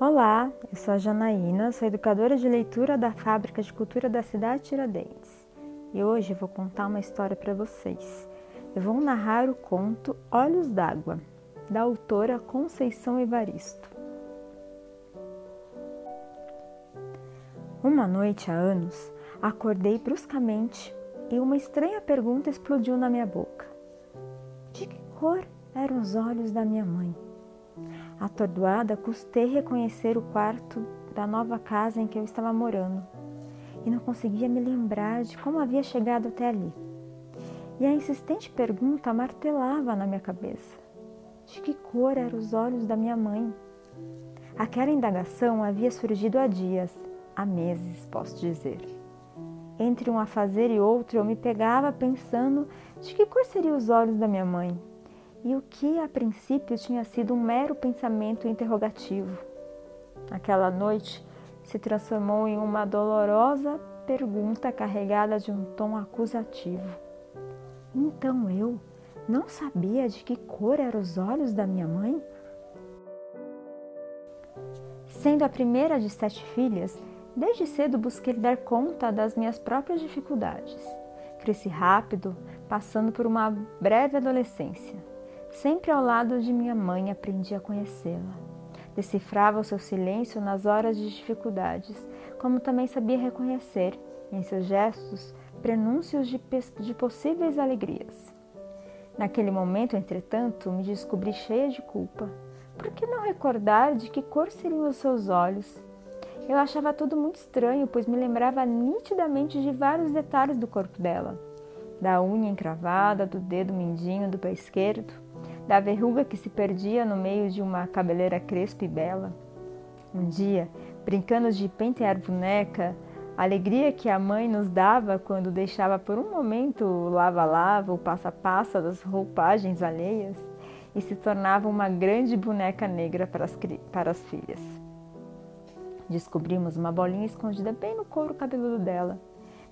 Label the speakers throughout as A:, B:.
A: Olá, eu sou a Janaína, sou educadora de leitura da Fábrica de Cultura da cidade de Tiradentes. E hoje vou contar uma história para vocês. Eu vou narrar o conto Olhos d'Água, da autora Conceição Evaristo. Uma noite há anos, acordei bruscamente e uma estranha pergunta explodiu na minha boca. De que cor eram os olhos da minha mãe? Atordoada, custei reconhecer o quarto da nova casa em que eu estava morando e não conseguia me lembrar de como havia chegado até ali. E a insistente pergunta martelava na minha cabeça: de que cor eram os olhos da minha mãe? Aquela indagação havia surgido há dias, há meses, posso dizer. Entre um afazer e outro, eu me pegava pensando de que cor seriam os olhos da minha mãe e o que a princípio tinha sido um mero pensamento interrogativo. Aquela noite se transformou em uma dolorosa pergunta carregada de um tom acusativo. Então eu não sabia de que cor eram os olhos da minha mãe? Sendo a primeira de sete filhas, desde cedo busquei dar conta das minhas próprias dificuldades. Cresci rápido, passando por uma breve adolescência. Sempre ao lado de minha mãe aprendi a conhecê-la. Decifrava o seu silêncio nas horas de dificuldades, como também sabia reconhecer, em seus gestos, prenúncios de, de possíveis alegrias. Naquele momento, entretanto, me descobri cheia de culpa. Por que não recordar de que cor seriam os seus olhos? Eu achava tudo muito estranho, pois me lembrava nitidamente de vários detalhes do corpo dela: da unha encravada, do dedo mindinho do pé esquerdo, da verruga que se perdia no meio de uma cabeleira crespa e bela. Um dia, brincando de pentear boneca, a alegria que a mãe nos dava quando deixava por um momento o lava-lava, o passa-passa das roupagens alheias e se tornava uma grande boneca negra para as, para as filhas. Descobrimos uma bolinha escondida bem no couro cabeludo dela.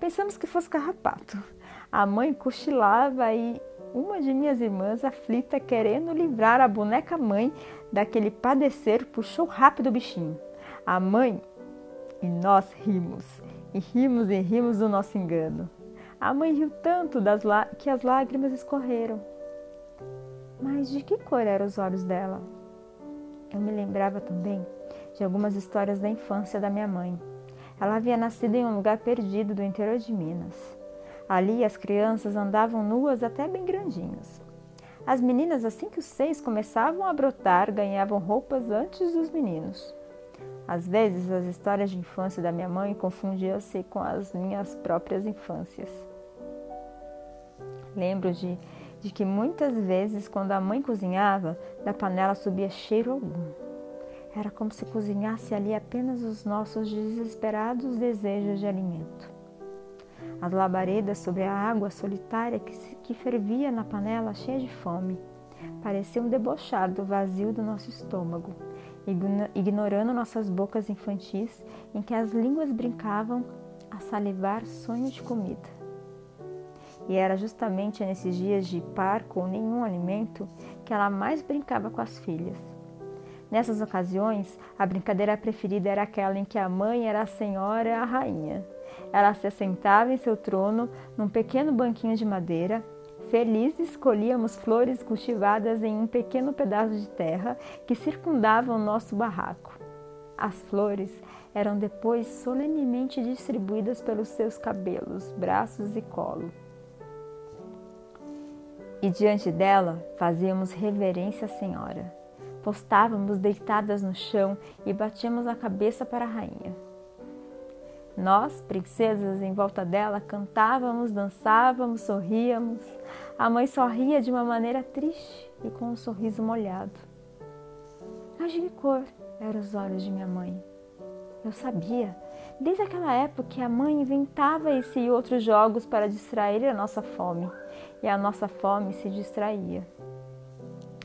A: Pensamos que fosse carrapato. A mãe cochilava e uma de minhas irmãs, aflita, querendo livrar a boneca mãe daquele padecer, puxou rápido o bichinho. A mãe e nós rimos, e rimos e rimos do nosso engano. A mãe riu tanto das que as lágrimas escorreram. Mas de que cor eram os olhos dela? Eu me lembrava também de algumas histórias da infância da minha mãe. Ela havia nascido em um lugar perdido do interior de Minas. Ali as crianças andavam nuas até bem grandinhas. As meninas, assim que os seis começavam a brotar, ganhavam roupas antes dos meninos. Às vezes, as histórias de infância da minha mãe confundiam-se com as minhas próprias infâncias. Lembro de, de que muitas vezes, quando a mãe cozinhava, da panela subia cheiro algum. Era como se cozinhasse ali apenas os nossos desesperados desejos de alimento as labaredas sobre a água solitária que, se, que fervia na panela cheia de fome. Pareciam debochar do vazio do nosso estômago, ignorando nossas bocas infantis em que as línguas brincavam a salivar sonho de comida. E era justamente nesses dias de par com nenhum alimento que ela mais brincava com as filhas. Nessas ocasiões, a brincadeira preferida era aquela em que a mãe era a senhora e a rainha, ela se assentava em seu trono num pequeno banquinho de madeira. Feliz escolhíamos flores cultivadas em um pequeno pedaço de terra que circundava o nosso barraco. As flores eram depois solenemente distribuídas pelos seus cabelos, braços e colo. E diante dela fazíamos reverência à Senhora. Postávamos deitadas no chão e batíamos a cabeça para a rainha. Nós, princesas, em volta dela, cantávamos, dançávamos, sorríamos. A mãe sorria de uma maneira triste e com um sorriso molhado. Mas de cor eram os olhos de minha mãe? Eu sabia, desde aquela época, que a mãe inventava esse e outros jogos para distrair a nossa fome, e a nossa fome se distraía.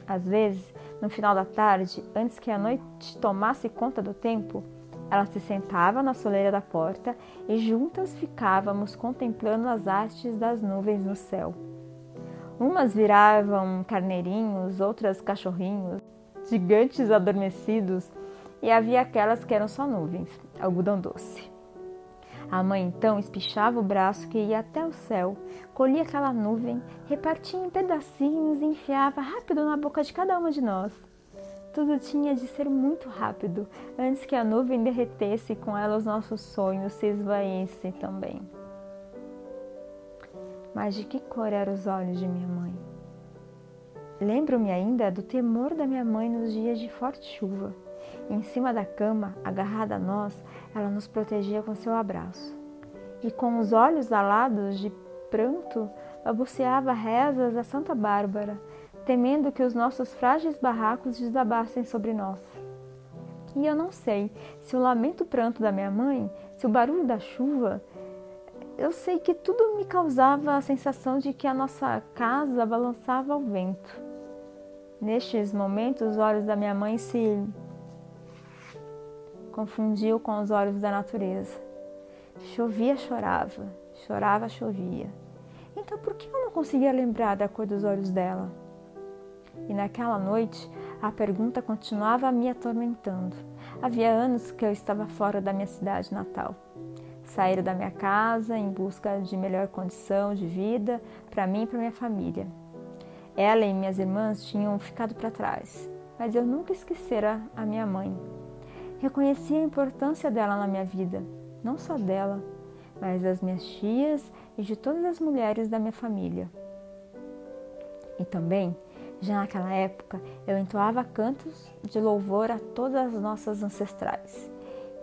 A: Às vezes, no final da tarde, antes que a noite tomasse conta do tempo, ela se sentava na soleira da porta e juntas ficávamos contemplando as hastes das nuvens no céu. Umas viravam carneirinhos, outras cachorrinhos, gigantes adormecidos e havia aquelas que eram só nuvens, algodão doce. A mãe então espichava o braço que ia até o céu, colhia aquela nuvem, repartia em pedacinhos e enfiava rápido na boca de cada uma de nós. Tudo tinha de ser muito rápido, antes que a nuvem derretesse e com ela os nossos sonhos se esvaíssem também. Mas de que cor eram os olhos de minha mãe? Lembro-me ainda do temor da minha mãe nos dias de forte chuva. Em cima da cama, agarrada a nós, ela nos protegia com seu abraço. E com os olhos alados de pranto, balbuciava rezas a Santa Bárbara, temendo que os nossos frágeis barracos desabassem sobre nós. E eu não sei se o lamento pranto da minha mãe, se o barulho da chuva, eu sei que tudo me causava a sensação de que a nossa casa balançava ao vento. Nestes momentos, os olhos da minha mãe se confundiam com os olhos da natureza. Chovia, chorava, chorava, chovia. Então, por que eu não conseguia lembrar da cor dos olhos dela? E naquela noite, a pergunta continuava me atormentando. Havia anos que eu estava fora da minha cidade natal sair da minha casa em busca de melhor condição de vida para mim e para minha família. Ela e minhas irmãs tinham ficado para trás, mas eu nunca esquecera a minha mãe. Reconheci a importância dela na minha vida, não só dela, mas das minhas tias e de todas as mulheres da minha família. E também, já naquela época, eu entoava cantos de louvor a todas as nossas ancestrais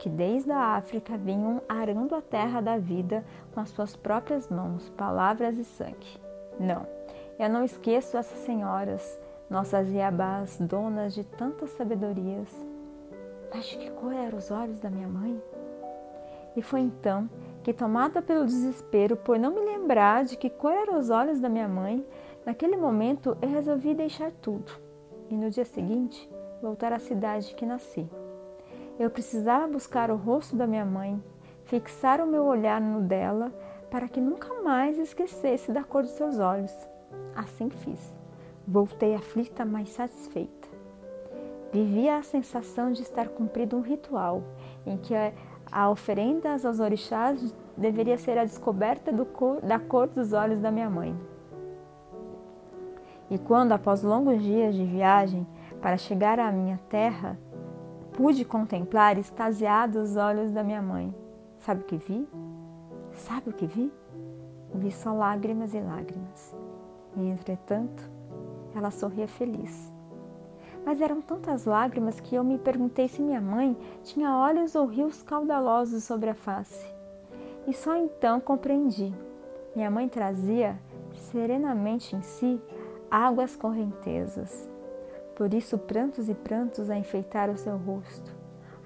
A: que desde a África vinham arando a terra da vida com as suas próprias mãos, palavras e sangue. Não, eu não esqueço essas senhoras, nossas iabás, donas de tantas sabedorias. De que cor eram os olhos da minha mãe? E foi então que, tomada pelo desespero por não me lembrar de que cor eram os olhos da minha mãe, naquele momento eu resolvi deixar tudo e no dia seguinte voltar à cidade que nasci. Eu precisava buscar o rosto da minha mãe, fixar o meu olhar no dela, para que nunca mais esquecesse da cor dos seus olhos. Assim fiz. Voltei aflita, mas satisfeita. Vivia a sensação de estar cumprido um ritual em que a oferenda aos orixás deveria ser a descoberta cor, da cor dos olhos da minha mãe. E quando, após longos dias de viagem para chegar à minha terra, pude contemplar extasiado os olhos da minha mãe. Sabe o que vi? Sabe o que vi? Vi só lágrimas e lágrimas. E entretanto, ela sorria feliz. Mas eram tantas lágrimas que eu me perguntei se minha mãe tinha olhos ou rios caudalosos sobre a face. E só então compreendi. Minha mãe trazia serenamente em si águas correntezas por isso, prantos e prantos a enfeitar o seu rosto.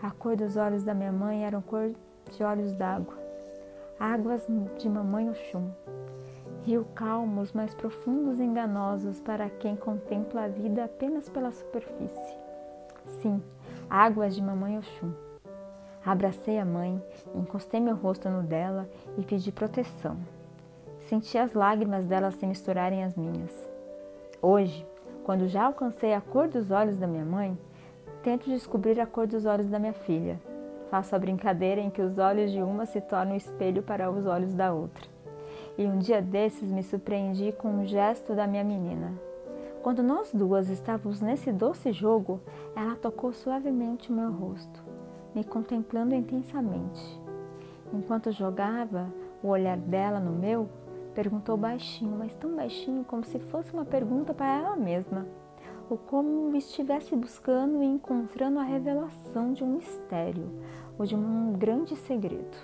A: A cor dos olhos da minha mãe eram cor de olhos d'água, águas de mamãe Oxum. Rio calmos, mas profundos e enganosos para quem contempla a vida apenas pela superfície. Sim, águas de mamãe Oxum. Abracei a mãe, encostei meu rosto no dela e pedi proteção. Senti as lágrimas dela se misturarem às minhas. Hoje, quando já alcancei a cor dos olhos da minha mãe, tento descobrir a cor dos olhos da minha filha. Faço a brincadeira em que os olhos de uma se tornam espelho para os olhos da outra. E um dia desses me surpreendi com um gesto da minha menina. Quando nós duas estávamos nesse doce jogo, ela tocou suavemente o meu rosto, me contemplando intensamente. Enquanto jogava o olhar dela no meu, Perguntou baixinho, mas tão baixinho como se fosse uma pergunta para ela mesma, ou como estivesse buscando e encontrando a revelação de um mistério ou de um grande segredo.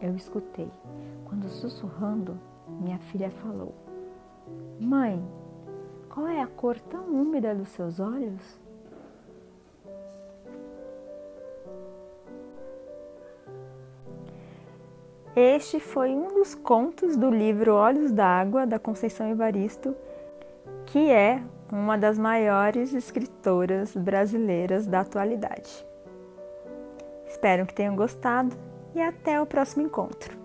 A: Eu escutei, quando sussurrando, minha filha falou: Mãe, qual é a cor tão úmida dos seus olhos? Este foi um dos contos do livro Olhos d'Água, da Conceição Evaristo, que é uma das maiores escritoras brasileiras da atualidade. Espero que tenham gostado e até o próximo encontro.